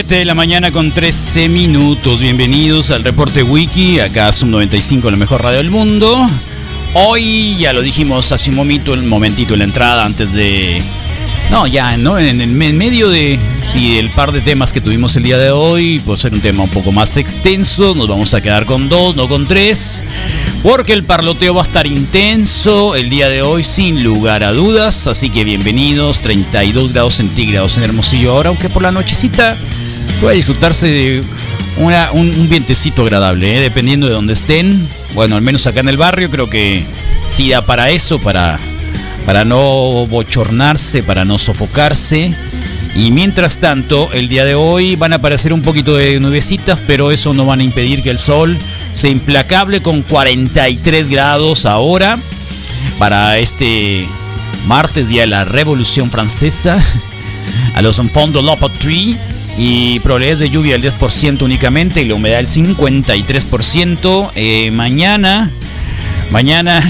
7 de la mañana con 13 minutos. Bienvenidos al reporte Wiki, acá Zoom 95, la mejor radio del mundo. Hoy, ya lo dijimos hace un momento, el momentito en la entrada, antes de. No, ya, ¿no? En, medio de. Si el par de temas que tuvimos el día de hoy, pues ser un tema un poco más extenso, nos vamos a quedar con dos, no con tres. Porque el parloteo va a estar intenso el día de hoy, sin lugar a dudas. Así que bienvenidos, 32 grados centígrados en Hermosillo ahora, aunque por la nochecita puede disfrutarse de una- un, un vientecito agradable, ¿eh? dependiendo de donde estén. Bueno, al menos acá en el barrio creo que sí da para eso, para, para no bochornarse, para no sofocarse. Y mientras tanto, el día de hoy van a aparecer un poquito de nubecitas, pero eso no van a impedir que el sol sea implacable con 43 grados ahora para este martes, día de la Revolución Francesa, a los Enfants de la Patrie y probabilidades de lluvia del 10% únicamente y la humedad del 53%. Eh, mañana, mañana,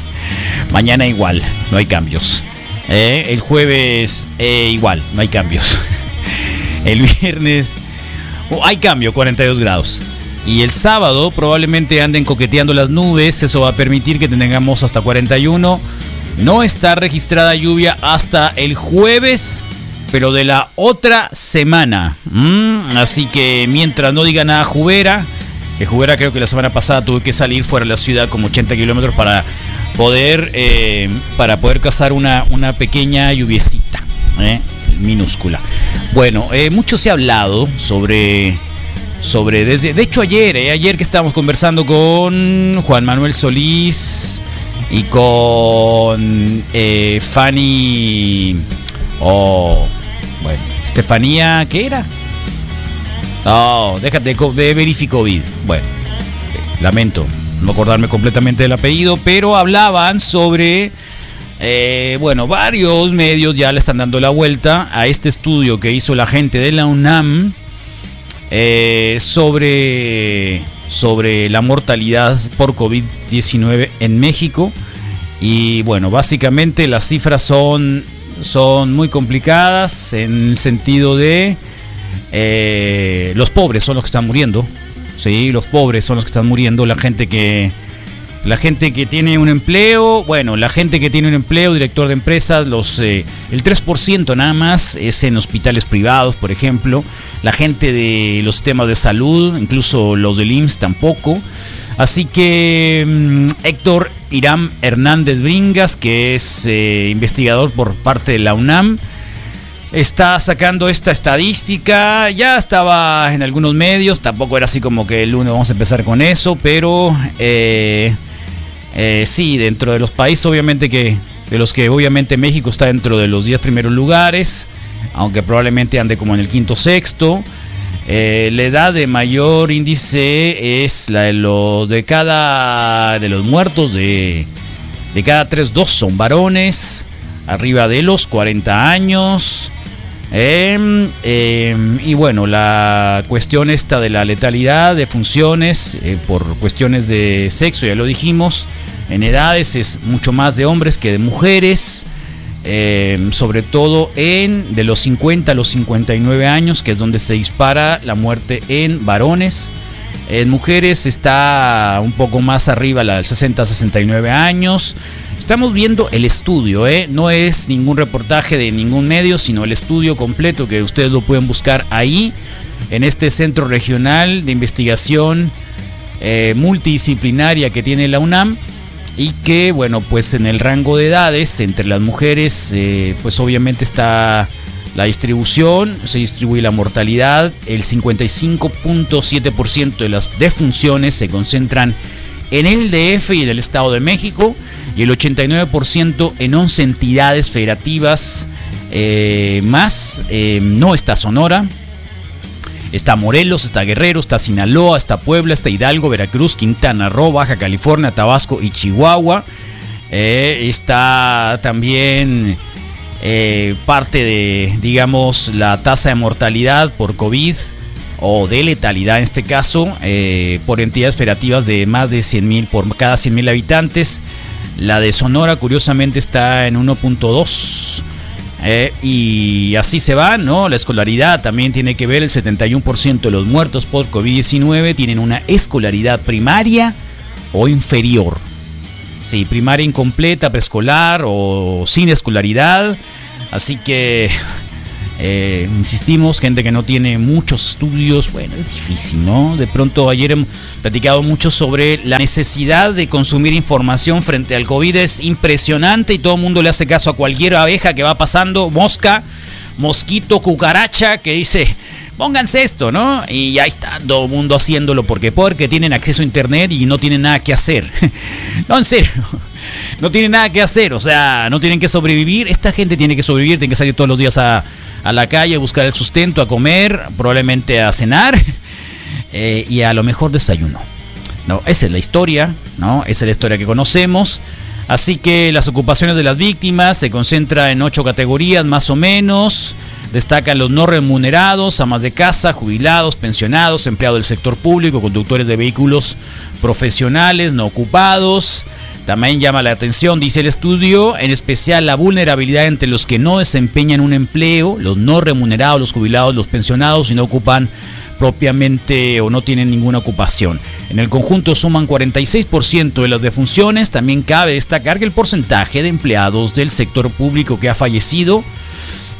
mañana igual, no hay cambios. Eh, el jueves eh, igual, no hay cambios. El viernes oh, hay cambio, 42 grados. Y el sábado probablemente anden coqueteando las nubes, eso va a permitir que tengamos hasta 41. No está registrada lluvia hasta el jueves, pero de la otra semana. Así que mientras no diga nada Jubera, que Jubera creo que la semana pasada tuve que salir fuera de la ciudad como 80 kilómetros para poder, eh, para poder cazar una, una pequeña lluviecita, ¿eh? minúscula. Bueno, eh, mucho se ha hablado sobre sobre desde de hecho ayer ayer que estábamos conversando con Juan Manuel Solís y con Fanny o bueno Estefanía qué era no déjate co- de Verificovid bueno eh, lamento no acordarme completamente del apellido pero hablaban sobre eh, bueno, varios medios ya le están dando la vuelta a este estudio que hizo la gente de la UNAM eh, sobre, sobre la mortalidad por COVID-19 en México. Y bueno, básicamente las cifras son, son muy complicadas en el sentido de eh, los pobres son los que están muriendo. Sí, los pobres son los que están muriendo. La gente que, la gente que tiene un empleo, bueno, la gente que tiene un empleo, director de empresas, los eh, el 3% nada más es en hospitales privados, por ejemplo. La gente de los sistemas de salud, incluso los del IMSS tampoco. Así que mm, Héctor Irán Hernández Bringas, que es eh, investigador por parte de la UNAM, está sacando esta estadística. Ya estaba en algunos medios, tampoco era así como que el lunes vamos a empezar con eso, pero eh, eh, sí, dentro de los países, obviamente que de los que obviamente México está dentro de los 10 primeros lugares, aunque probablemente ande como en el quinto sexto. Eh, la edad de mayor índice es la de los de cada de los muertos de de cada tres dos son varones arriba de los 40 años. Em, em, y bueno, la cuestión esta de la letalidad de funciones eh, por cuestiones de sexo, ya lo dijimos, en edades es mucho más de hombres que de mujeres, em, sobre todo en de los 50 a los 59 años, que es donde se dispara la muerte en varones. En mujeres está un poco más arriba, la del 60 a 69 años. Estamos viendo el estudio, ¿eh? no es ningún reportaje de ningún medio, sino el estudio completo que ustedes lo pueden buscar ahí, en este centro regional de investigación eh, multidisciplinaria que tiene la UNAM y que, bueno, pues en el rango de edades entre las mujeres, eh, pues obviamente está la distribución, se distribuye la mortalidad, el 55.7% de las defunciones se concentran en el DF y en el Estado de México y el 89% en 11 entidades federativas eh, más. Eh, no está Sonora. Está Morelos, está Guerrero, está Sinaloa, está Puebla, está Hidalgo, Veracruz, Quintana Roo, Baja California, Tabasco y Chihuahua. Eh, está también parte de, digamos, la tasa de mortalidad por COVID o de letalidad en este caso, por entidades federativas de más de 100 mil por cada 100 mil habitantes. La de Sonora, curiosamente, está en 1.2. Eh, y así se va, ¿no? La escolaridad también tiene que ver, el 71% de los muertos por COVID-19 tienen una escolaridad primaria o inferior. Sí, primaria incompleta, preescolar o sin escolaridad. Así que eh, insistimos, gente que no tiene muchos estudios, bueno, es difícil, ¿no? De pronto ayer hemos platicado mucho sobre la necesidad de consumir información frente al COVID, es impresionante y todo el mundo le hace caso a cualquier abeja que va pasando, mosca, mosquito, cucaracha, que dice, pónganse esto, ¿no? Y ahí está todo el mundo haciéndolo porque porque tienen acceso a internet y no tienen nada que hacer. no, en serio. No tienen nada que hacer, o sea, no tienen que sobrevivir. Esta gente tiene que sobrevivir, tiene que salir todos los días a, a la calle a buscar el sustento, a comer, probablemente a cenar eh, y a lo mejor desayuno. No, esa es la historia, ¿no? Esa es la historia que conocemos. Así que las ocupaciones de las víctimas se concentran en ocho categorías más o menos. Destacan los no remunerados, amas de casa, jubilados, pensionados, empleados del sector público, conductores de vehículos profesionales, no ocupados, también llama la atención, dice el estudio, en especial la vulnerabilidad entre los que no desempeñan un empleo, los no remunerados, los jubilados, los pensionados y no ocupan propiamente o no tienen ninguna ocupación. En el conjunto suman 46% de las defunciones. También cabe destacar que el porcentaje de empleados del sector público que ha fallecido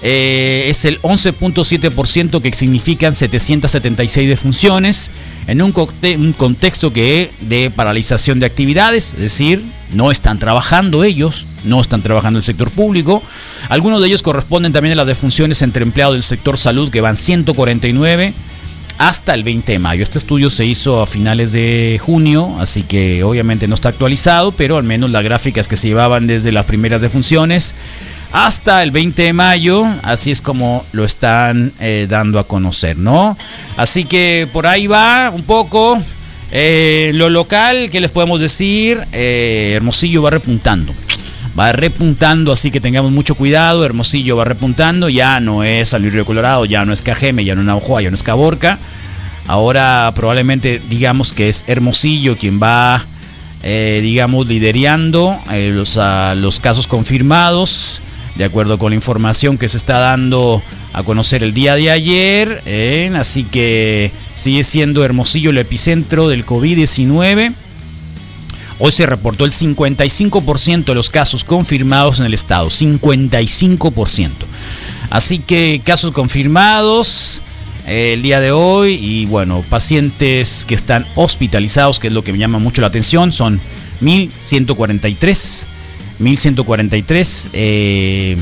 eh, es el 11.7% que significan 776 defunciones en un, un, contexto que de paralización de actividades, es decir, no están trabajando ellos, no están trabajando el sector público. Algunos de ellos corresponden también a las defunciones entre empleados del sector salud que van 149 hasta el 20 de mayo. Este estudio se hizo a finales de junio, así que obviamente no está actualizado, pero al menos las gráficas que se llevaban desde las primeras defunciones hasta el 20 de mayo, así es como lo están eh, dando a conocer, ¿no? Así que por ahí va un poco. Eh, lo local, ¿qué les podemos decir? Eh, Hermosillo va repuntando. Va repuntando, así que tengamos mucho cuidado. Hermosillo va repuntando. Ya no es San Río Colorado, ya no es Cajeme, ya no es Naujoa, ya no es Caborca. Ahora probablemente digamos que es Hermosillo quien va, digamos, liderando los, los casos confirmados de acuerdo con la información que se está dando a conocer el día de ayer. ¿eh? así que sigue siendo Hermosillo el epicentro del COVID-19. Hoy se reportó el 55% de los casos confirmados en el estado. 55%. Así que casos confirmados eh, el día de hoy y bueno, pacientes que están hospitalizados, que es lo que me llama mucho la atención, son 1143 1143. Eh,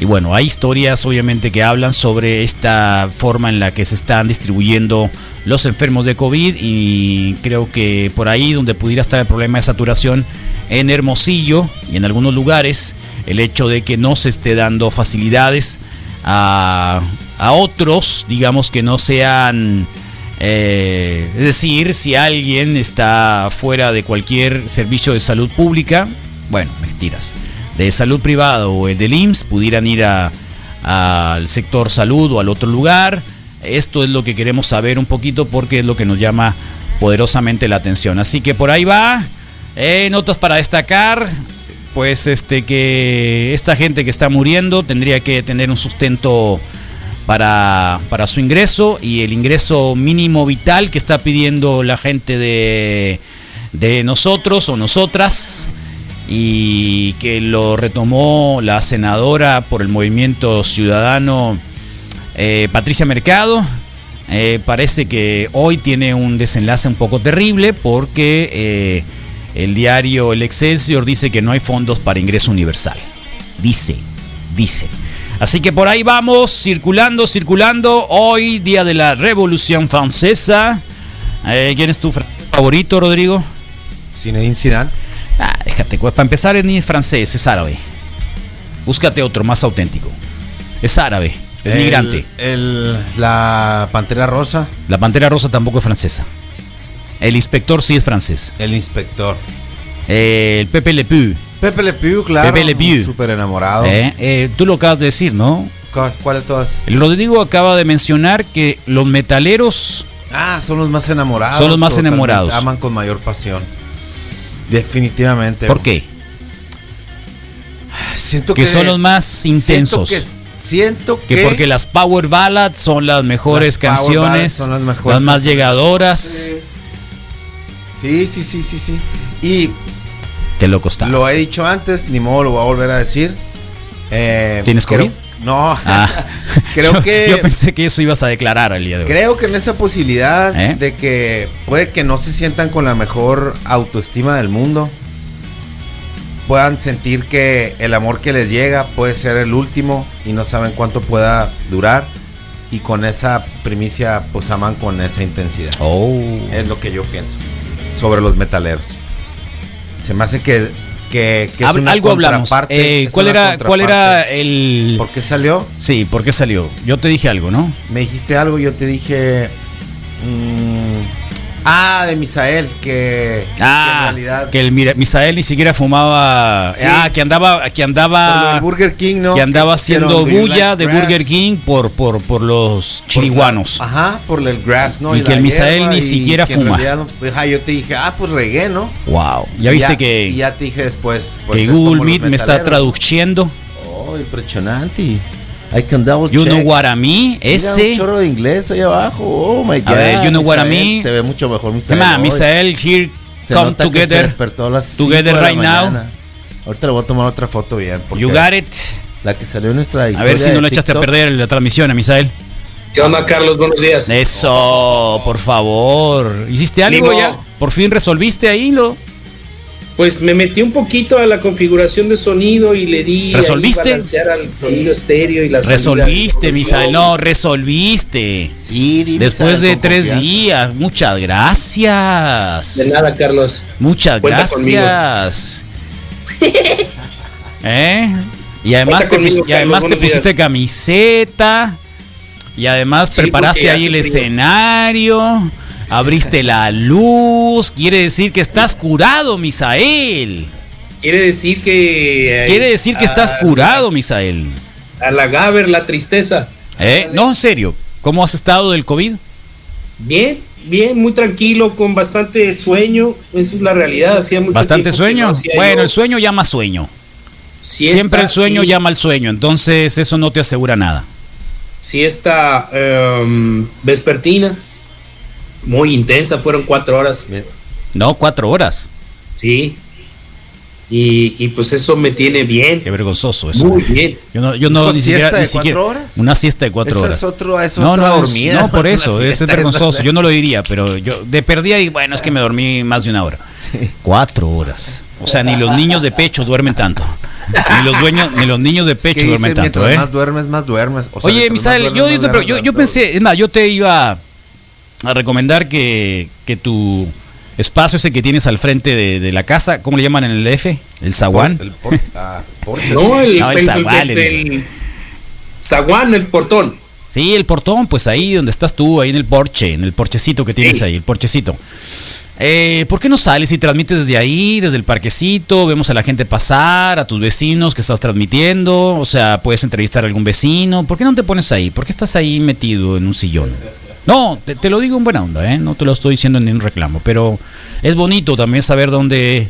y bueno, hay historias obviamente que hablan sobre esta forma en la que se están distribuyendo los enfermos de COVID y creo que por ahí donde pudiera estar el problema de saturación en Hermosillo y en algunos lugares, el hecho de que no se esté dando facilidades a, otros, digamos que no sean... Eh, es decir, si alguien está fuera de cualquier servicio de salud pública, bueno, mentiras, de salud privada o el del IMSS pudieran ir al sector salud o al otro lugar. Esto es lo que queremos saber un poquito porque es lo que nos llama poderosamente la atención. Así que por ahí va. Eh, notas para destacar. Pues este que esta gente que está muriendo tendría que tener un sustento para, para su ingreso y el ingreso mínimo vital que está pidiendo la gente de, de nosotros o nosotras y que lo retomó la senadora por el movimiento ciudadano eh, Patricia Mercado. Eh, parece que hoy tiene un desenlace un poco terrible porque eh, el diario El Excelsior dice que no hay fondos para ingreso universal. Dice, dice. Así que por ahí vamos, circulando, circulando. Hoy, día de la Revolución Francesa. ¿Quién es tu favorito, Rodrigo? Zinedine Zidane. Déjate, pues para empezar ni es francés, es árabe. Búscate otro más auténtico. Es árabe, es El- migrante. el- la pantera rosa, La pantera rosa tampoco es francesa. El inspector sí es francés. el inspector. Eh, el Pepe Le Pew. Pepe Le Pew, claro. Pepe Le Pew. Súper enamorado. Eh, eh, tú lo acabas de decir, ¿no? ¿Cuál, de todas? El Rodrigo acaba de mencionar que los metaleros Ah, son los más enamorados. Son los más enamorados. Aman con mayor pasión. Definitivamente. ¿Por qué? Siento Que son los más intensos. Siento que, siento Que que porque las power ballads son las mejores Las canciones, son las mejores más canciones. llegadoras. Sí, sí, sí, sí, sí. Y Qué loco estás. lo he dicho antes, ni modo lo voy a volver a decir. Eh, ¿Tienes creo- COVID? No. Ah. creo Yo- que Yo pensé que eso ibas a declarar el día de hoy. Creo que en esa posibilidad ¿Eh? de que puede que no se sientan con la mejor autoestima del mundo, puedan sentir que el amor que les llega puede ser el último y no saben cuánto pueda durar y con esa primicia pues aman con esa intensidad. Oh. Es lo que yo pienso sobre los metaleros. Se me hace que, que, que es Hab- una algo hablamos. Eh, ¿Cuál era, cuál era el...? ¿Por qué salió? Sí, ¿por qué salió? Yo te dije algo, ¿no? Me dijiste algo yo te dije. mm, ah, de Misael, que, que Ah, en realidad. que el Misael ni siquiera fumaba. Sí. Ah, que andaba, que andaba, Burger King, ¿no? que andaba haciendo "Do you bulla de grass?" Burger King por, por, por los Por chiriguanos. la- ajá, por el grass, ¿no? Y que el Misael ni y siquiera que en fuma. realidad no- ajá, yo te dije, ah, pues regué, ¿no? Wow. Ya Y viste y que, ya te dije después. Pues que Google Meet me está traduciendo. Oh, impresionante. I can double You know what I mean? Mira, Ese. un chorro de inglés ahí abajo. Oh my god. A ver, you know what I mean? Se ve mucho mejor Misael. Misael here Se come nota que se together. despertó a las together cinco de la right now. Ahorita le voy a tomar otra foto bien. You got it. La que salió en nuestra A ver si no lo echaste a perder la transmisión, a Misael. ¿Qué onda, Carlos? Buenos días. Eso, por favor. ¿Hiciste algo Limo. ya? ¿Por fin resolviste ahí lo? Pues me metí un poquito a la configuración de sonido y le di. ¿Resolviste? balancear al sonido estéreo y la Resolviste, Misael. No, resolviste. Sí, di, Después de tres confianza. días. Muchas gracias. De nada, Carlos. Muchas Cuenta gracias. ¿Eh? Y además Cuenta te, conmigo, pus- y además te Carlos, buenos pusiste días. camiseta. Y además Sí, preparaste ahí el frío. escenario. Abriste la luz. Quiere decir que estás curado, Misael. Quiere decir que. eh, Quiere decir que estás a- curado, Misael. A la Gaber, la tristeza. ¿Eh? No, en serio. ¿Cómo has estado del COVID? Bien, bien, muy tranquilo, con bastante sueño. Esa es la realidad. Hacía mucho ¿Bastante sueño? no hacía Bueno, yo el sueño llama sueño. siesta, Siempre el sueño sí, llama al sueño. Entonces eso no te asegura nada. Siesta em, vespertina. Muy intensa, fueron cuatro horas. No, cuatro horas. Sí. Y, y pues eso me tiene bien. Qué vergonzoso eso. Muy bien. Yo no, yo no ¿Una ni siesta siquiera, de ni siquiera- cuatro horas? Una siesta de cuatro Eso horas. es otro, es no, otra no, dormida. no, por es eso, es vergonzoso. Yo no lo diría, pero yo de perdida y bueno, es que me dormí más de una hora. Sí. Cuatro horas. O sea, ni los niños de pecho duermen tanto. Ni los dueños, ni los niños de Es que pecho duermen tanto, ¿eh? más duermes, más duermes. O sea, Oye, Misael, duermes, yo, yo, duermes, yo- pensé, es más, yo te iba a recomendar que, que tu espacio ese que tienes al frente de, de la casa, ¿cómo le llaman en el F? El zaguán. El por- ah, porche. No, el, No, el el- zaguán, el- le el- zaguán, el portón. Sí, el portón, pues ahí donde estás tú, ahí en el porche, en el porchecito que tienes Sí. ahí, el porchecito. Eh, ¿Por qué no sales y transmites desde ahí, desde el parquecito? Vemos a la gente pasar, a tus vecinos que estás transmitiendo. O sea, puedes entrevistar a algún vecino. ¿Por qué no te pones ahí? ¿Por qué estás ahí metido en un sillón? No, te, te lo digo en buena onda, ¿eh? No te lo estoy diciendo en ningún reclamo. Pero es bonito también saber dónde,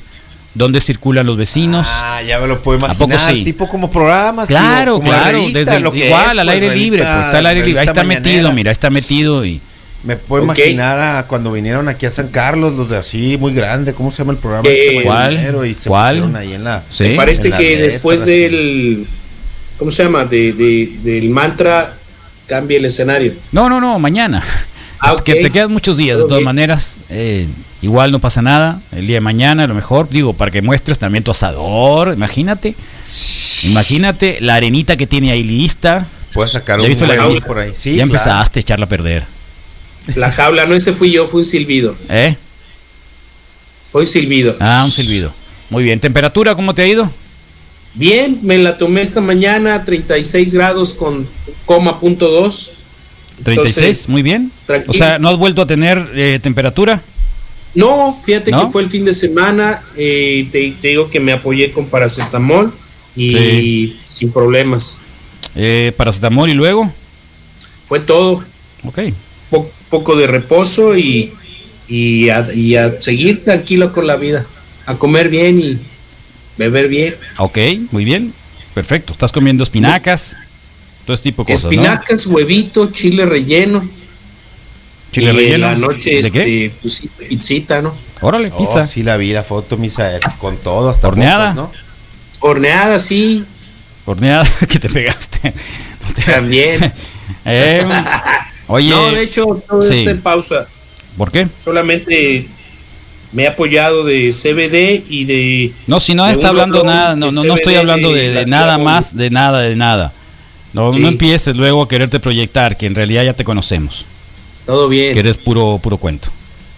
dónde circulan los vecinos. Ah, ya me lo puedo ¿A imaginar. poco sí? Tipo como programas. Claro, digo, como la claro, revista, desde lo que igual es, al pues, aire libre, pues está al aire libre, ahí está metido, mira, ahí está metido y Me puedo imaginar a cuando vinieron aquí a San Carlos, los de así, muy grande, ¿cómo se llama el programa? Eh, este ¿Cuál? Y se ¿Cuál? pusieron ahí en la... Sí. Me parece en la que letra, después así. del. ¿Cómo se llama? De, de- del mantra cambia el escenario. No, no, no, mañana. Ah, Que te quedan muchos días, de todas maneras. eh, igual no pasa nada. El día de mañana, a lo mejor, digo, para que muestres también tu asador. Imagínate. Imagínate la arenita que tiene ahí lista. Puedes sacar ¿Ya un viste la por ahí. Sí, ya claro. empezaste a echarla a perder. La jaula, no ese fui yo, fue un silbido. ¿Eh? Fue un silbido. Ah, un silbido. Muy bien. ¿Temperatura cómo te ha ido? Bien, me la tomé esta mañana, 36 grados con coma punto 2. 36, Entonces, muy bien. tranquilo. O sea, ¿no has vuelto a tener eh, temperatura? No, fíjate ¿No? que fue el fin de semana, eh, te, te digo que me apoyé con paracetamol y Sí. sin problemas. Eh, paracetamol y luego. Fue todo, Ok. po- poco de reposo y, y, a, y a seguir tranquilo con la vida, a comer bien y beber bien. Ok, muy bien. Perfecto. Estás comiendo espinacas, todo ese tipo de cosas, ¿no? Espinacas, huevito, chile relleno. Chile y en relleno. la noche, ¿De este, pues pizzita, ¿no? Órale, Oh, pizza. sí la vi la foto, Misael, con todo, hasta Horneada. botas, ¿no? Horneada, sí, Horneada que te pegaste. También. Eh, oye, no, de hecho, todo sí. está en pausa. ¿por qué? Solamente me he apoyado de CBD y de... No, si no está hablando nada, no, no, no estoy hablando de, nada más, de nada, de nada. No, Sí. no empieces luego a quererte proyectar, que en realidad ya te conocemos, Todo bien. que eres puro, puro cuento.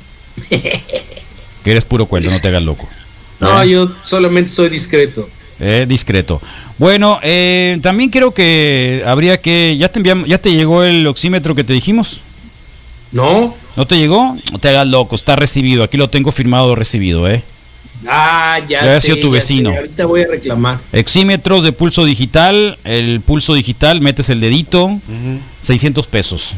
que eres puro cuento, no te hagas loco. No, Eh, yo solamente soy discreto. Eh, discreto. Bueno, eh, también creo que habría que, ya te enviamos, ya te llegó el oxímetro que te dijimos. ¿No? ¿No te llegó? No te hagas loco, está recibido. Aquí lo tengo firmado recibido, ¿eh? Ah, ya sé, sido tu ya vecino. sé, Ahorita voy a reclamar. Exímetros de pulso digital. El pulso digital, metes el dedito. 600 pesos.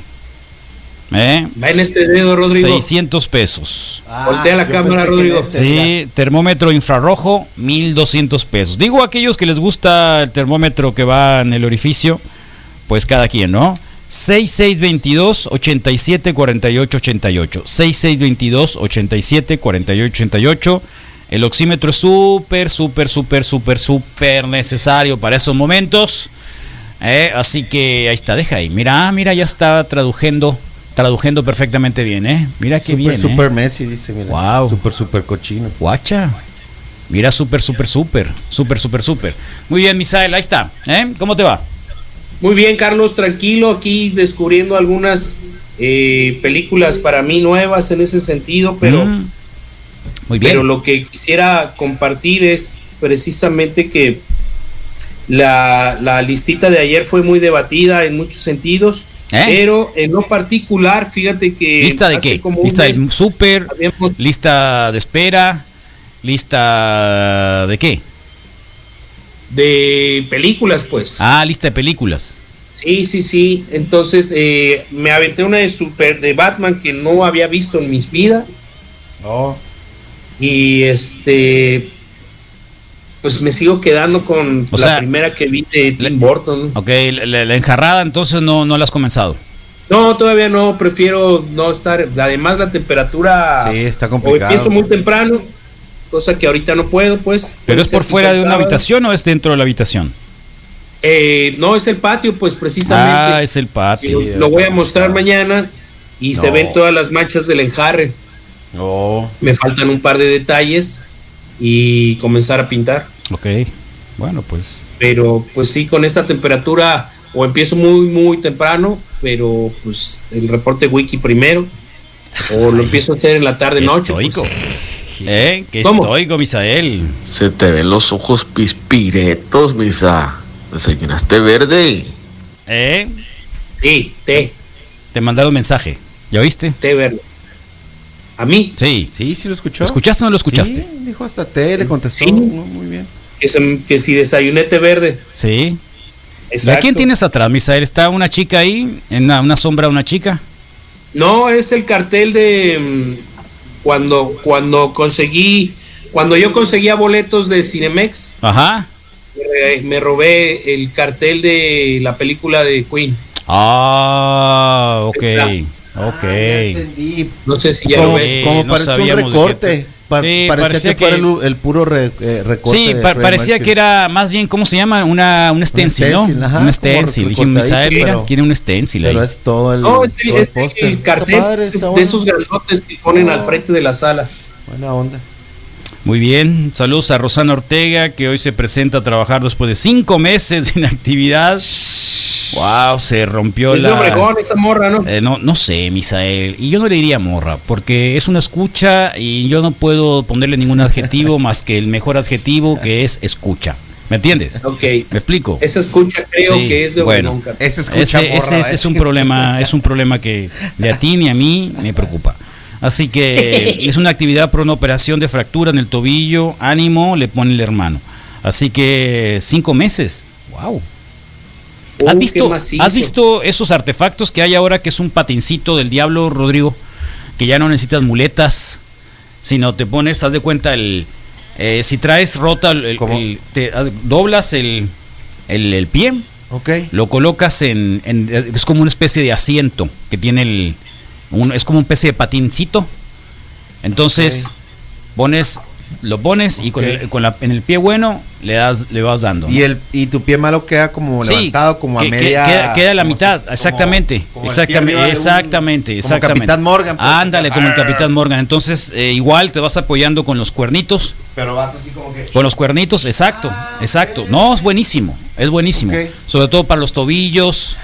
¿Eh? Va en este dedo, Rodrigo. 600 pesos. Voltea la cámara, Rodrigo. este. Sí, termómetro infrarrojo, 1200 pesos. Digo a aquellos que les gusta el termómetro que va en el orificio, pues cada quien, ¿no? 6622 87 48 88. 6622 87 48 88. El oxímetro es súper, súper, súper, súper, súper necesario para esos momentos. Eh, así que ahí está, deja ahí. Mira, mira, ya está traduciendo, traduciendo perfectamente bien, ¿eh? Mira qué Super, bien. ¿eh? super Messi, dice, mira. Wow. Super, super cochino. Guacha. Mira, súper, súper, súper. Súper, súper, súper. Muy bien, Misael, ahí está. ¿eh? ¿Cómo te va? Muy bien, Carlos, tranquilo, aquí descubriendo algunas eh, películas para mí nuevas en ese sentido, pero, Mm. Muy bien. pero lo que quisiera compartir es precisamente que la, la listita de ayer fue muy debatida en muchos sentidos, ¿Eh? pero en lo particular, fíjate que... ¿Lista de qué? como ¿Lista del súper? habíamos- ¿Lista de espera? ¿Lista de qué? de películas, pues. Ah, lista de películas. Sí, sí, sí. Entonces eh, me aventé una de super de Batman que no había visto en mis vidas. Oh, Y este. Pues me sigo quedando con O la sea, primera que vi de Tim Burton. Ok, la, enjarrada entonces no, no la has comenzado. No, todavía no, prefiero no estar. Además, la temperatura. Sí, está O complicado. empiezo muy temprano, cosa que ahorita no puedo, pues. ¿Pero es por fuera de una sábado. habitación o es dentro de la habitación? Eh, no, es el patio, pues precisamente. Ah, es el patio. lo, voy a mostrar complicado. mañana y se No. ven todas las manchas del enjarre. oh. Me faltan un par de detalles y comenzar a pintar. Ok, bueno, pues. Pero pues sí, con esta temperatura o empiezo muy, muy temprano, pero pues el reporte wiki primero, o lo empiezo a hacer en la tarde noche. pues. Estoico. ¿Eh? ¿Qué ¿Cómo? estoico, Misael? Se te ven los ojos pispiretos, misa. Desayunaste verde. ¿Eh? Sí, té, Te mandaron mensaje. ¿Ya oíste? té verde. A mí, Sí. Sí, sí lo escuchó. ¿Lo escuchaste o no lo escuchaste? Sí, dijo hasta T, le contestó. Sí. No, muy bien. que, se- que si desayuné té verde. Sí. ¿A Exacto. quién tienes atrás, Misael? ¿Está una chica ahí? ¿En una, una sombra una chica? No, es el cartel de mm, cuando, cuando conseguí, cuando yo conseguía boletos de Cinemex, Ajá. me, me robé el cartel de la película de Queen. Ah, ok. Está. Ok. Ah, ya entendí. No sé si ya lo Como, ves. Sí, como no parece un de recorte. Pa- Sí, parecía, parecía que, fuera el, el puro re- eh, recorte. Sí, de pa- parecía Mercury. que era más bien, ¿cómo se llama? Una, un stencil, ¿no? ajá, un stencil. Dije, Misael, mira, pero- tiene un stencil Pero ahí. es todo el, No, es el, todo el el cartel padre, es de esos grandotes que ponen al Oh. frente de la sala. Buena onda. Muy bien. Saludos a Rosana Ortega, que hoy se presenta a trabajar después de cinco meses sin actividad. Wow, se rompió Es de la. Obregón esa morra, ¿no? Eh, no, no sé, Misael. Y yo no le diría morra, porque es una escucha y yo no puedo ponerle ningún adjetivo más que el mejor adjetivo que es escucha. ¿Me entiendes? Ok. ¿Me explico? Esa escucha creo Sí, que es de bueno. Ese escucha Ese, morra, ese ¿eh? es un problema, es un problema que ni a ti ni a mí me preocupa. Así que es una actividad por una operación de fractura en el tobillo, ánimo, le pone el hermano. Así que cinco meses, wow. ¿Has visto. ¿Has visto esos artefactos que hay ahora que es un patincito del diablo, Rodrigo? Que ya no necesitas muletas, sino te pones, haz de cuenta, el eh, si traes rota, el, te doblas el, el, el pie, lo colocas en, en- es como una especie de asiento que tiene el un- es como una especie de patincito entonces pones lo pones y con, Ok. el- con la- en el pie bueno le das le vas dando Y el y tu pie malo queda como Sí, levantado como a que- media queda, queda a la mitad como- exactamente como el exactamente un- exactamente como exactamente Capitán Morgan pues. ándale como el Arr. capitán Morgan entonces eh, igual te vas apoyando con los cuernitos pero vas así como que Con los cuernitos, exacto, Ah, exacto. No, es buenísimo, es buenísimo. Sobre todo para los tobillos,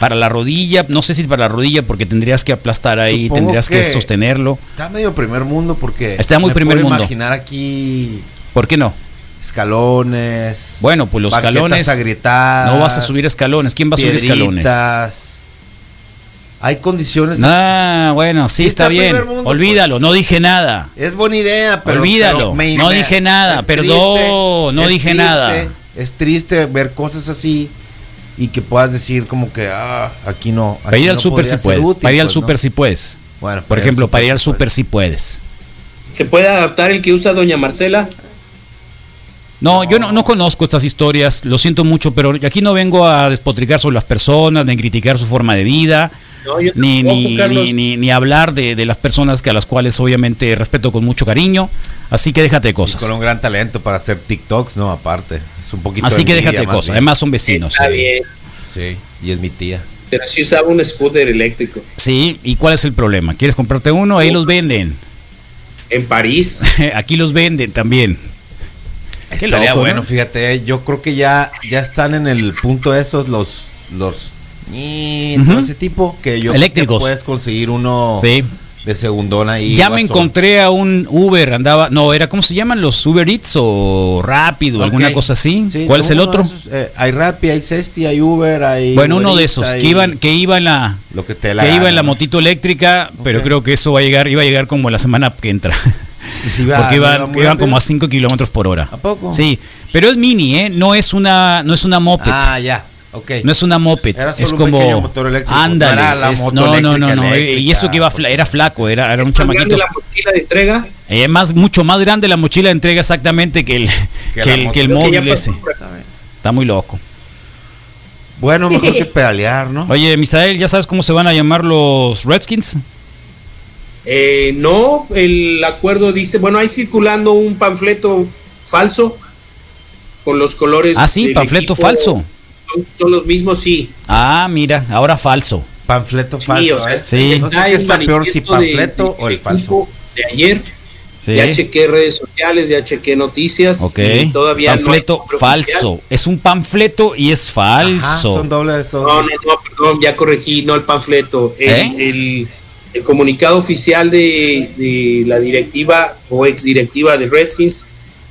para la rodilla, no sé si para la rodilla porque tendrías que aplastar ahí, Supongo tendrías que, que- sostenerlo. está medio primer mundo porque Está muy me primer puedo mundo. imaginar aquí ¿Por qué no? escalones Bueno, pues los escalones, agrietadas, no vas a subir escalones. ¿Quién va a subir escalones? hay condiciones Ah, bueno, sí, Sí, está, está bien. mundo, Olvídalo, no dije nada. es buena idea pero Olvídalo, pero me- no dije nada, perdón, no dije triste, nada. es triste ver cosas así y que puedas decir como que ah, aquí no Para aquí ir al no podría si puedes. útil, para ir al pues, ¿no? súper si puedes. Bueno, Por ejemplo, para ir al puedes. si puedes. ¿Se puede adaptar el que usa Doña Marcela? No, yo no, no conozco estas historias, lo siento mucho, pero aquí no vengo a despotricar sobre las personas, ni criticar su forma de vida, No, yo ni, ni, ni- ni hablar de, de las personas que a las cuales obviamente respeto con mucho cariño. Así que déjate de Y cosas. con un gran talento para hacer TikToks, no, aparte. Es un poquito Así que envidia, déjate de cosas. bien. Además son vecinos. Está bien, Sí, y es mi tía. pero si usaba un scooter eléctrico. Sí, ¿y cuál es el problema? ¿Quieres comprarte uno? Ahí los venden. En París. Aquí los venden también. Estaría loco, bueno, ¿no? fíjate, yo creo que ya, ya están en el punto esos los los y ese tipo que yo creo que Eléctricos. puedes conseguir uno Sí. De segundón ahí. Ya me encontré a un Uber, andaba, no, era, ¿cómo se llaman? Los Uber Eats o Rápido, Ok. alguna cosa así. Sí, ¿Cuál es el otro? esos, eh, hay Rappi, hay Cesti, hay Uber, hay Bueno, Uber uno de esos, hay que iban, que iba en la, lo que te la que iba en la motito eléctrica, pero creo que eso va a llegar, iba a llegar como la semana que entra. Sí, sí, va- Porque iban, iban como a rápido. 5 kilómetros por hora. ¿A poco? Sí, pero es mini, ¿eh? No es una, no es una moped. Ah, ya. No es una moped, Era solo es un como motor eléctrico, ándale, no era la es- moto no, no, no, eléctrica, no, y eso que iba fla- era flaco, era, era un Más grande chamaquito, la mochila de entrega. eh, más mucho más grande la mochila de entrega exactamente que el que, el, que el que móvil ese, está muy loco. Bueno, mejor que pedalear, ¿no? Oye, Misael, ¿ya sabes cómo se van a llamar los Redskins? Eh, no, el acuerdo dice, bueno, hay circulando un panfleto falso con los colores. Ah, sí, panfleto equipo. falso. Son, son los mismos, sí. Ah, mira, ahora falso. Panfleto Sí, falso. o sea, ¿eh? Sí. No sé está qué el está peor, si de- panfleto de- o el falso. De ayer, Sí. ya chequé redes sociales, ya chequé noticias. Ok. y todavía panfleto no falso. oficial. Es un panfleto y es falso. Ajá, son dobles. Son... No, no, no, perdón, ya corregí, no el panfleto. El, ¿Eh? el- el comunicado oficial de, de la directiva o exdirectiva de Redskins.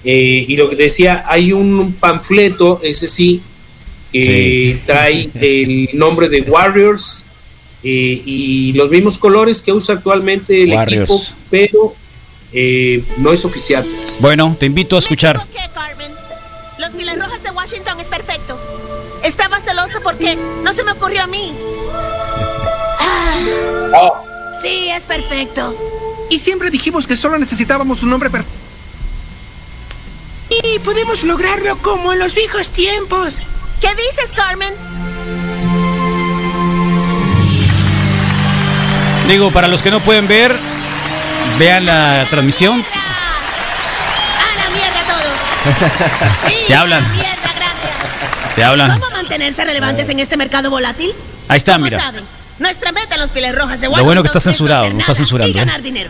eh, y lo que decía, hay un panfleto, ese sí, que trae el nombre de Warriors eh, y los mismos colores que usa actualmente el Warriors. equipo, pero eh, no es oficial. Bueno, te invito a escuchar. Equivoqué, Carmen. Los Miles Rojas de Washington es perfecto. Estaba celoso porque no se me ocurrió a mí. Oh, Sí, es perfecto. Y siempre dijimos que solo necesitábamos un nombre perfecto. Y podemos lograrlo como en los viejos tiempos. ¿Qué dices, Carmen? Digo, para los que no pueden ver, vean la transmisión. ¡A la mierda todos! Sí, Te hablan. a la mierda, gracias. Te hablan. ¿Cómo mantenerse relevantes en este mercado volátil? Ahí está, Como mira. saben, nuestra meta en los Piles Rojas de Lo Washington bueno que está censurado, no está censurando, Y ¿eh? ganar dinero.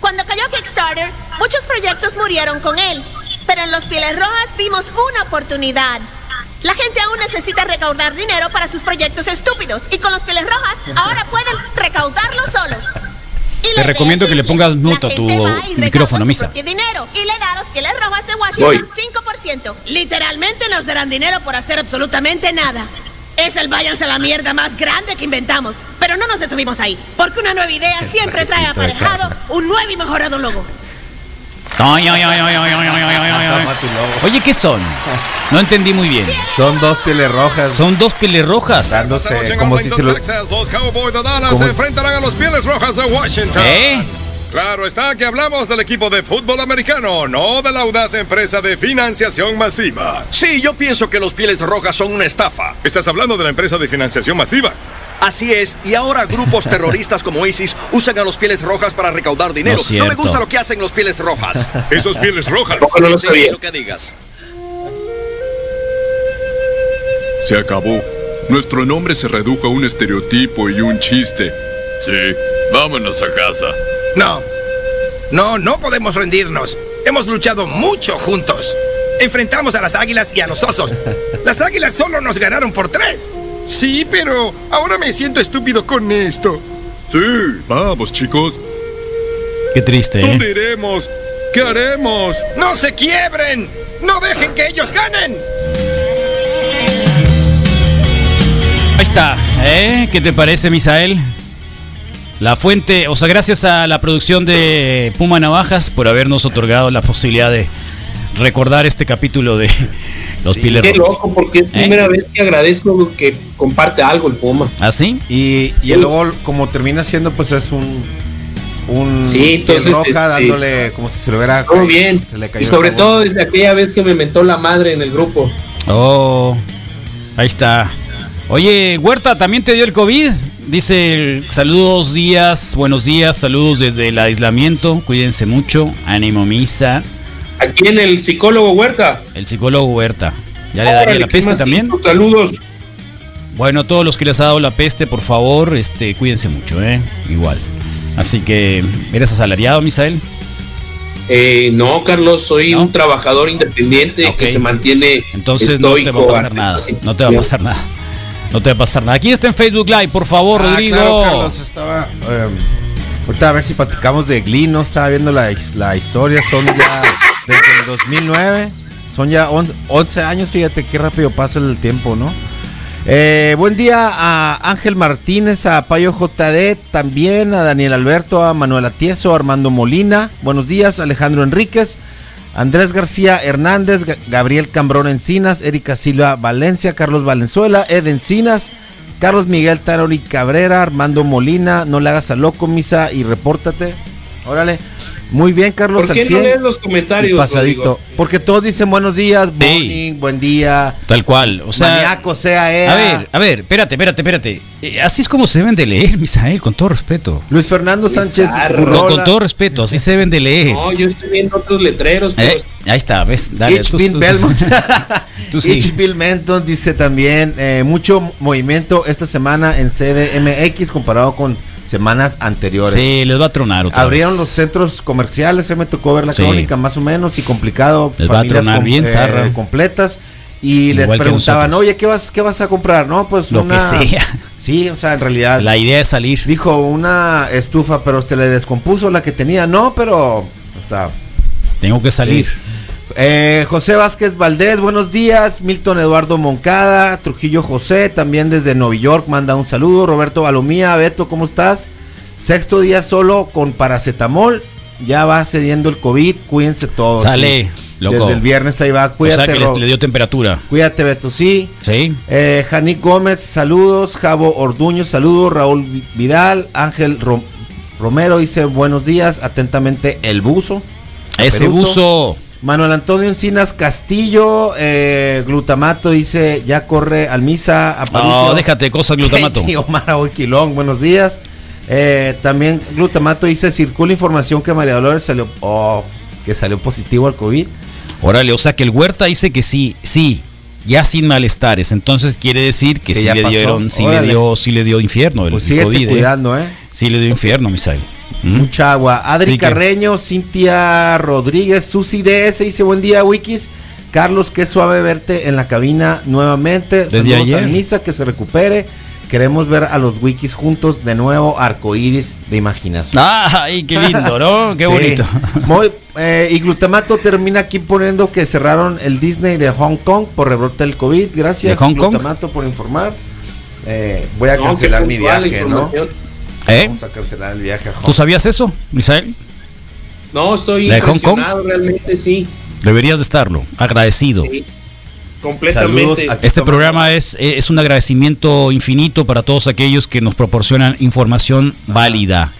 Cuando cayó Kickstarter, muchos proyectos murieron con él. Pero en los Piles Rojas vimos una oportunidad. La gente aún necesita recaudar dinero para sus proyectos estúpidos. Y con los Piles Rojas, ahora pueden recaudarlo solos. Y Te recomiendo que le pongas mute a tu micrófono, su Misa. dinero y le da a los Piles Rojas de Washington Voy. 5%. Literalmente nos darán dinero por hacer absolutamente nada. Es el váyanse a la mierda más grande que inventamos. Pero no nos detuvimos ahí, porque una nueva idea siempre trae aparejado un nuevo y mejorado logo. Oye, ¿qué son? No entendí muy bien. Son dos pieles rojas. Son dos pieles rojas. dándose como si se lo. Texas, los Cowboys de Dallas Como se a los Pieles Rojas de Washington. ¿Eh? Claro está que hablamos del equipo de fútbol americano, no de la audaz empresa de financiación masiva. Sí, yo pienso que los Pieles Rojas son una estafa. Estás hablando de la empresa de financiación masiva. Así es, y ahora grupos terroristas como ISIS usan a los Pieles Rojas para recaudar dinero. No me gusta lo que hacen los Pieles Rojas. Esos Pieles Rojas. No lo Sí, sabía. lo que digas. Se acabó. Nuestro nombre se redujo a un estereotipo y un chiste. Sí, vámonos a casa. No. No, no podemos rendirnos. Hemos luchado mucho juntos. Enfrentamos a las águilas y a los osos. Las águilas solo nos ganaron por tres. Sí, pero ahora me siento estúpido con esto. Sí, vamos chicos. Qué triste, ¿eh? ¿Dónde iremos? ¿Qué haremos? ¡No se quiebren! ¡No dejen que ellos ganen! Ahí está, ¿eh? ¿Qué te parece, Misael? La fuente, o sea, gracias a la producción de Puma Navajas por habernos otorgado la posibilidad de recordar este capítulo de Los Piles Qué Rojos. loco, porque es ¿Eh? primera vez que agradezco que comparte algo el Puma. ¿Ah, sí? Y, y luego, como termina siendo, pues es un. Un Sí, entonces, roja este, dándole como si se le hubiera. Todo caído- bien. Se le Y cayó sobre todo desde aquella vez que me mentó la madre en el grupo. Oh, ahí está. Oye, Huerta, ¿también te dio el COVID? Dice, el- saludos días, buenos días, saludos desde el aislamiento, cuídense mucho, ánimo misa, Aquí en el psicólogo Huerta. el psicólogo Huerta. ¿Ya le daría la peste también? Saludos. Bueno, todos los que les ha dado la peste, por favor, este, cuídense mucho, ¿eh? Igual. Así que, ¿eres asalariado, Misael? Eh, no, Carlos, soy ¿No? un trabajador independiente que se mantiene Entonces no te va a pasar nada. No te va a pasar nada. No te va a pasar nada. Aquí está en Facebook Live, por favor, Ah, Rodrigo. claro, Carlos, estaba. eh, ahorita a ver si platicamos de Glee, ¿no? Estaba viendo la, la historia, son ya desde el 2009, son ya on- 11 años, fíjate qué rápido pasa el tiempo, ¿no? Eh, buen día a Ángel Martínez, a Payo JD, también a Daniel Alberto, a Manuel Atieso, a Armando Molina. Buenos días, Alejandro Enríquez, Andrés García Hernández, Ga- Gabriel Cambrón Encinas, Erika Silva Valencia, Carlos Valenzuela, Ed Encinas, Carlos Miguel Tarori Cabrera, Armando Molina, no le hagas a loco, misa, y repórtate. Órale. Muy bien, Carlos. ¿Por qué no 100. lees los comentarios, pasadito. Rodrigo? Porque todos dicen buenos días, morning, buen día. Tal cual. O sea, Maníaco sea ea. A ver, a ver, espérate, espérate, espérate. Eh, así es como se deben de leer, Misael, con todo respeto. Luis Fernando Sánchez. Con, con todo respeto, así se deben de leer. No, yo estoy viendo otros letreros, pero Eh, ahí está, ves, dale. Tú- tú- Belmont. tú sí. Bill Menton dice también eh, mucho movimiento esta semana en CDMX comparado con semanas anteriores. Sí, les va a tronar otra Abrieron vez. los centros comerciales, se me tocó ver la Sí. crónica más o menos y complicado, Les va a familias tronar bien, zarra. completas y Igual les preguntaban, oye, ¿qué vas, qué vas a comprar? No, pues Lo una... que sea. Sí, o sea, en realidad... La idea es salir. Dijo una estufa, pero se le descompuso la que tenía. No, pero... O sea, Tengo que salir. Eh, José Vázquez Valdés, buenos días. Milton Eduardo Moncada, Trujillo José, también desde Nueva York, manda un saludo. Roberto Balomía, Beto, ¿cómo estás? Sexto día solo con paracetamol. Ya va cediendo el COVID, cuídense todos. Sale, sí. loco. Desde el viernes ahí va, o cuídate. sea que les- le dio temperatura. Cuídate, Beto, sí. Sí. Eh, Janik Gómez, saludos. Javo Orduño, saludos. Raúl Vi- Vidal, Ángel Rom- Romero dice buenos días. Atentamente, el buzo. Ese Peruso. buzo. Manuel Antonio Encinas Castillo, eh, glutamato dice, ya corre al misa, Aparicio. No, déjate de cosas, glutamato. Omar Oquilón, buenos días. Eh, también glutamato dice, circula información que María Dolores salió, oh, que salió positivo al COVID. Órale, o sea que el Huerta dice que sí, sí, ya sin malestares. Entonces quiere decir que, Que sí le dieron, sí le dio, sí le dio infierno el, Pues el COVID, ¿eh? cuidando, ¿eh? Sí le dio infierno, Misael. ¿Mm? Mucha agua. Adri Sí que- Carreño, Cintia Rodríguez, Susi DS dice buen día, Wikis. Carlos, qué suave verte en la cabina nuevamente. Desde Saludos ayer. al Misa, que se recupere. Queremos ver a los wikis juntos de nuevo, arcoíris de imaginación. Ay, qué lindo, ¿no? Qué Sí. bonito. Muy, eh, y Glutamato termina aquí poniendo que cerraron el Disney de Hong Kong por rebrote del COVID. Gracias, ¿De Hong Kong? Glutamato, por informar. Eh, voy a No, cancelar mi viaje, ¿no? ¿Eh? Vamos a cancelar el viaje a Hong ¿Tú sabías eso, Misael? No, estoy ¿La de Hong Kong? impresionado realmente, sí. Deberías de estarlo, agradecido. Sí, completamente. Este programa es, es un agradecimiento infinito para todos aquellos que nos proporcionan información válida.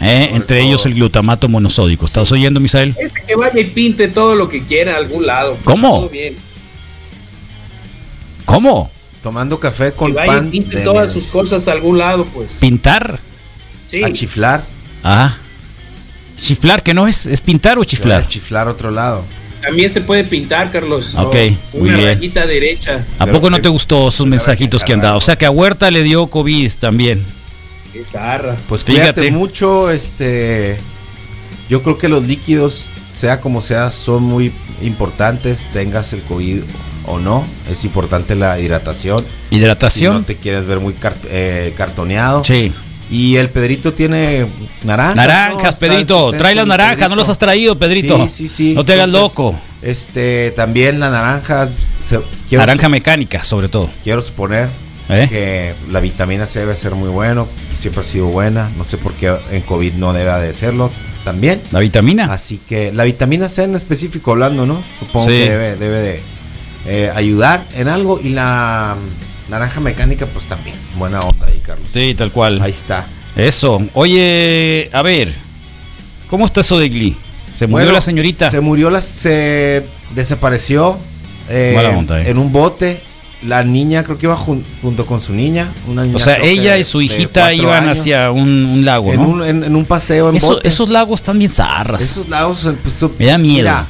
¿eh? Entre ellos el glutamato monosódico. ¿Estás oyendo, Misael? Este que vaya y pinte todo lo que quiera a algún lado. pues, ¿Cómo? Todo bien. ¿Cómo? Tomando café con Que vaya y pan pinte de todas sus cosas a algún lado, pues. ¿Pintar? Sí. A chiflar. Ah. ¿Chiflar que no es? ¿Es pintar o chiflar? Chiflar otro lado. También se puede pintar, Carlos. Ok, O muy Una bien. rayita derecha. ¿A poco no te gustó esos mensajitos que han dado? O sea que a Huerta le dio COVID también. Qué garra. Pues cuídate Fíjate. mucho, este yo creo que los líquidos, sea como sea, son muy importantes, tengas el COVID o no, es importante la hidratación. ¿Hidratación? Si no te quieres ver muy car- eh, cartoneado. Sí. Y el Pedrito tiene naranjas. Naranjas, Pedrito. Trae las naranjas, no las has traído, Pedrito. Sí, sí, sí. No te hagas loco. Este, también la naranja. se- quiero Naranja mecánica, sobre todo. Quiero suponer ¿Eh? que la vitamina C debe ser muy bueno, siempre ha sido buena, no sé por qué en COVID no debe de serlo también. ¿La vitamina? Así que la vitamina C en específico hablando, ¿no? Supongo Sí. que debe, debe de eh, ayudar en algo y la naranja mecánica pues también, buena onda ahí, Carlos. Sí, tal cual. Ahí está. Eso. Oye, a ver. ¿Cómo está eso de Glee? ¿Se murió Bueno, la señorita? Se murió, la, se desapareció eh, Mala onda, eh. en un bote. La niña creo que iba jun- junto con su niña. Una niña o sea, ella de- y su hijita iban años. hacia un, un lago, en, ¿no? un, en, en un paseo en Eso- bote. esos lagos están bien zarras. Esos lagos eh, pues, Me da miedo. Mira,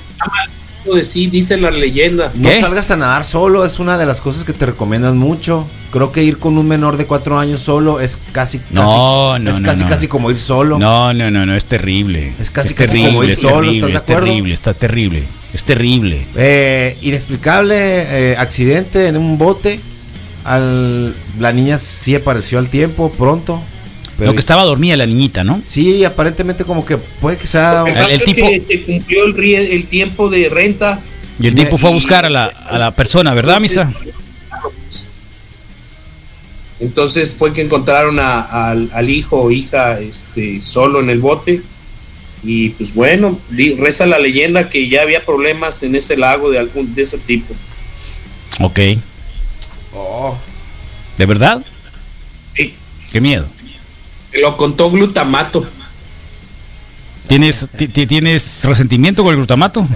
De sí, dice la leyenda. no salgas a nadar solo, es una de las cosas que te recomiendan mucho. Creo que ir con un menor de cuatro años solo es casi, No, casi, no, es no, casi, no. casi como ir solo. No, no, no, no, es terrible. Es casi, es casi terrible, como ir es solo, terrible, ¿estás de es acuerdo? terrible, está terrible. Es terrible. Eh, inexplicable eh, accidente en un bote. Al, la niña sí apareció al tiempo, pronto. Lo que estaba dormida la niñita, ¿no? Sí, aparentemente como que puede que sea... El, el tipo que se cumplió el, rie- el tiempo de renta. Y el tipo fue a buscar a la, a la persona, ¿verdad, Misa? Entonces fue que encontraron a- al, al hijo o hija este, solo en el bote. Y pues bueno, reza la leyenda que ya había problemas en ese lago de algún de ese tipo. Ok. Oh. ¿De verdad? Sí. Qué miedo. Lo contó glutamato. ¿Tienes, ti- ti- ¿Tienes resentimiento con el glutamato?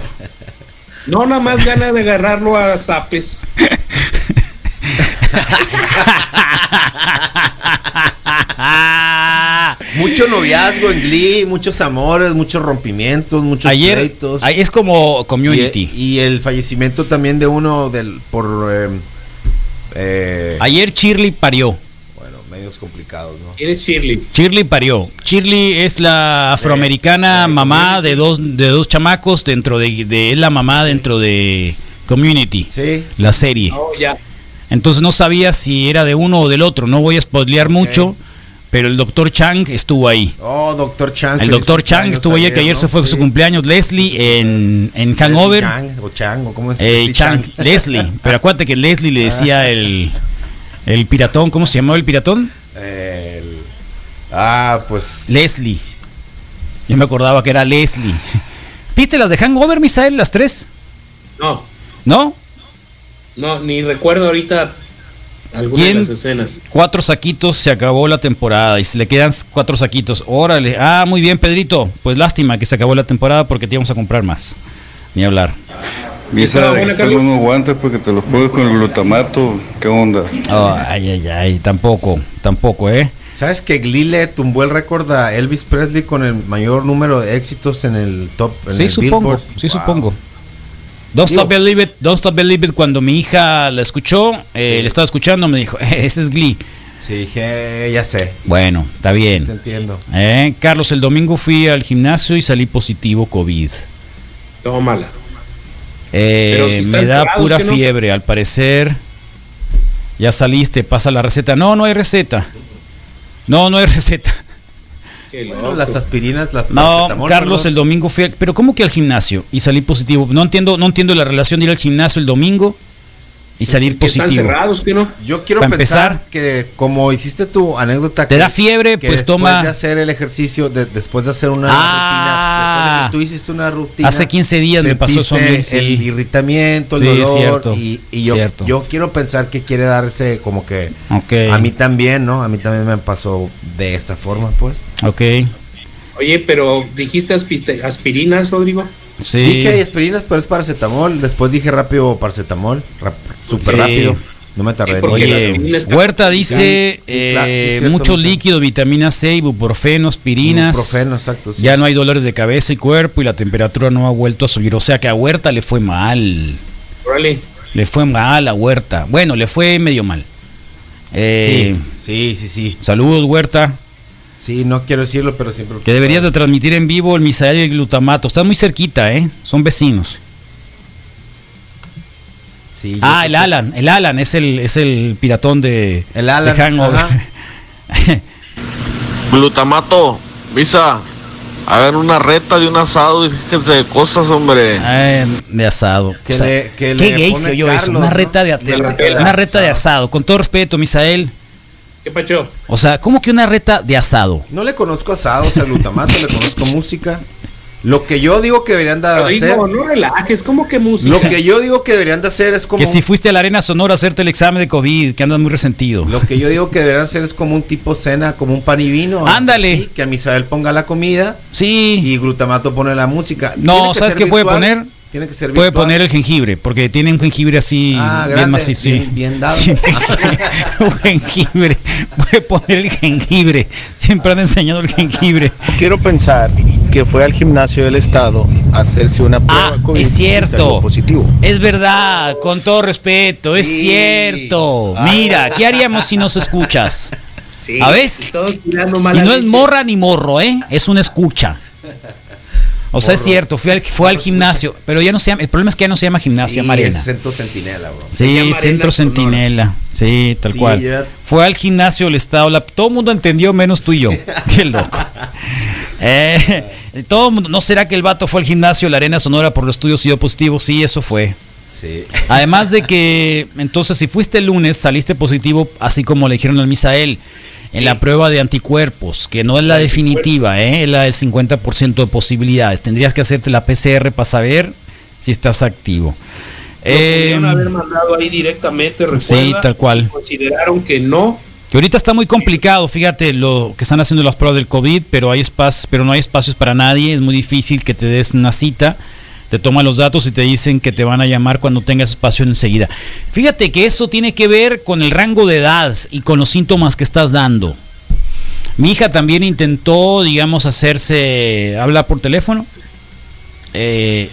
No, nada más ganas de agarrarlo a zapes. Mucho noviazgo en Glee, muchos amores, muchos rompimientos, muchos Ayer, pleitos. ahí es como community. Y, y el fallecimiento también de uno del por eh, eh, Ayer Shirley parió. Medios complicados, ¿no? ¿Quién es Shirley? Shirley parió. Shirley es la afroamericana mamá de dos, de dos chamacos dentro de, de es la mamá dentro de Community. Sí. La serie. Oh, ya. Entonces no sabía si era de uno o del otro. No voy a spoilear mucho, pero el doctor Chang estuvo ahí. Oh, doctor Chang. El doctor Chang estuvo ayer, que ayer ¿no? se fue su Sí. cumpleaños. Leslie en, en Hangover. Chang, o Chang, o cómo es. Eh, Leslie Chang, Leslie. Pero acuérdate que Leslie le decía el, el piratón. ¿Cómo se llamaba el piratón? El- ah, pues. Leslie. Yo me acordaba que era Leslie. ¿Viste las de Hangover, Misael, las tres? No, ¿No? no, ni recuerdo ahorita alguna ¿Quién? de las escenas. Cuatro saquitos, se acabó la temporada y se le quedan cuatro saquitos. Órale. Ah, muy bien, Pedrito. Pues lástima que se acabó la temporada porque te íbamos a comprar más. Ni hablar. De que están unos guantes porque te los pones con el glutamato. ¿Qué onda? Oh, ay, ay, ay. Tampoco, tampoco, ¿eh? ¿Sabes que Glee le tumbó el récord a Elvis Presley con el mayor número de éxitos en el top? en Sí, el supongo, Billboard? sí, Wow. supongo. Don't Digo- Stop Believe It, Don't Stop Believe It, cuando mi hija la escuchó, eh, le estaba escuchando, me dijo, "Eh, ese es Glee. Sí, dije, ya sé. Bueno, está Te bien. entiendo. Eh, Carlos, el domingo fui al gimnasio y salí positivo COVID. Tómala. Eh, si me da pura fiebre, al parecer. Ya saliste, pasa la receta. No, no hay receta. No, no hay receta. Bueno, las aspirinas, las No, Carlos, ¿no? el domingo fui, al- pero ¿cómo que al gimnasio y salí positivo? No entiendo, no entiendo la relación de ir al gimnasio el domingo y salir Que están positivo. cerrados, que no? Yo quiero Para pensar empezar. que como hiciste tu anécdota Te que- da fiebre, que pues después toma- de hacer el ejercicio, de- después de hacer una Ah. rutina, después de que tú hiciste una rutina. Hace 15 días me pasó eso sí. El irritamiento, el Sí, dolor cierto, y, y yo, cierto. yo quiero pensar que quiere darse como que Ok. a mí también, ¿no? A mí también me pasó de esta forma, pues. Ok. Oye, pero dijiste aspi- aspirinas, Rodrigo. Sí. Dije aspirinas, pero es paracetamol. Después dije rápido paracetamol, rap- súper Sí. rápido. No me tardé. Oye, Huerta dice Sí, sí, claro, sí, eh, cierto, mucho líquido, vitamina C, ibuprofeno, aspirinas. Ibuprofeno, exacto, sí. Ya no hay dolores de cabeza y cuerpo y la temperatura no ha vuelto a subir. O sea que a Huerta le fue mal. Órale. Le fue mal a Huerta. Bueno, le fue medio mal. Eh, sí, sí, sí. Saludos, Huerta. Sí, no quiero decirlo, pero siempre. Que deberías de transmitir en vivo el misael y el glutamato. Están muy cerquita, ¿eh? Son vecinos. Sí, yo Ah, el que- Alan. El Alan es el, es el piratón de, El Alan, de Hangover. Glutamato, Misa, hagan una reta de un asado y fíjense de cosas, hombre. De asado. Que O sea, le- que qué le gay pone se oyó eso. Carlos, Una reta de, de una reta de asado. Con todo respeto, Misael. ¿Qué pacho? O sea, ¿cómo que una reta de asado? No le conozco asados a glutamato, le conozco música. Lo que yo digo que deberían de hacer. No relajes, ¿cómo que música? Lo que yo digo que deberían de hacer es como. Que si fuiste a la Arena Sonora a hacerte el examen de COVID, que andas muy resentido. Lo que yo digo que deberían hacer es como un tipo cena, como un pan y vino. Ándale. Sí, que a Misael ponga la comida Sí. y glutamato pone la música. No, que ¿sabes qué puede poner? Tiene que ser Puede poner el jengibre, porque tiene un jengibre así Ah, bien macizo. sí. bien- bien dado. Sí, un jengibre. Puede poner el jengibre. Siempre han enseñado el jengibre. Quiero pensar que fue al gimnasio del estado a hacerse una prueba Ah, COVID es cierto. positivo. Es verdad, con todo respeto, es cierto. Mira, ¿qué haríamos si nos escuchas? Sí, ¿A tirando Y no es morra ni morro, ¿eh? Es una escucha. O sea, es cierto, fui al, fue al gimnasio, pero ya no se llama, el problema es que ya no se llama gimnasia Sí, Centro Centinela, bro. Sí, Centro. Centinela. Sí, tal Sí, cual. ya- Fue al gimnasio del Estado. la- todo el mundo entendió, menos tú y yo. Qué loco. Eh, todo el mundo, ¿No será que el vato fue al gimnasio, la Arena Sonora, por los estudios y dio positivo? Sí, eso fue. Sí. Además de que, entonces, si fuiste el lunes, saliste positivo, así como le dijeron al Misael, en la prueba de anticuerpos, que no es la definitiva, ¿eh? es la del 50% de posibilidades. Tendrías que hacerte la PCR para saber si estás activo. Eh, haber mandado ahí directamente, recuerda. sí, tal cual. Si Consideraron que no. Que ahorita está muy complicado, fíjate lo que están haciendo las pruebas del COVID, pero hay espacios, pero no hay espacios para nadie, es muy difícil que te des una cita, te toman los datos y te dicen que te van a llamar cuando tengas espacio enseguida. Fíjate que eso tiene que ver con el rango de edad y con los síntomas que estás dando. Mi hija también intentó, digamos, hacerse, hablar por teléfono, eh,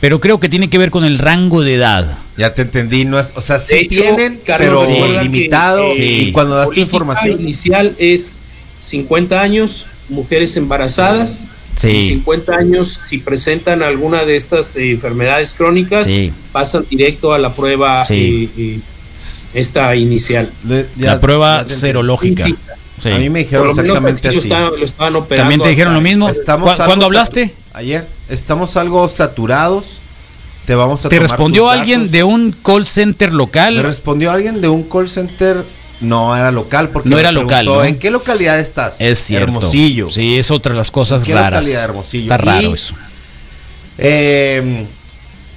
pero creo que tiene que ver con el rango de edad. Ya te entendí, no es, o sea, sí hecho, tienen, Carlos, pero que, limitado eh, y cuando das tu información inicial es 50 años, mujeres embarazadas. Sí. y 50 años, si presentan alguna de estas eh, enfermedades crónicas, Sí. pasan directo a la prueba Sí. eh, esta inicial. Le- ya- la prueba te serológica. Sí. A mí me dijeron exactamente así. estaban, lo estaban operando. ¿También te dijeron lo mismo? Estamos ¿Cu- algo ¿Cuándo hablaste? Ayer estamos algo saturados. Te vamos a ¿Te tomar respondió alguien datos. de un call center Me local? respondió alguien de un call center. No era local porque No era local, preguntó, ¿no? ¿En qué localidad estás? Es cierto. Hermosillo. Sí, es otra de las cosas ¿En qué raras. localidad, Hermosillo? Está raro Y- eso. Eh,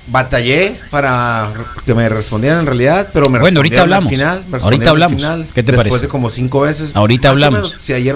batallé para que me respondieran en realidad, pero me Bueno, ahorita respondieron al hablamos. final. me Ahorita al hablamos. final, ¿Qué te Después parece? de como cinco veces. Ahorita hablamos. menos, si ayer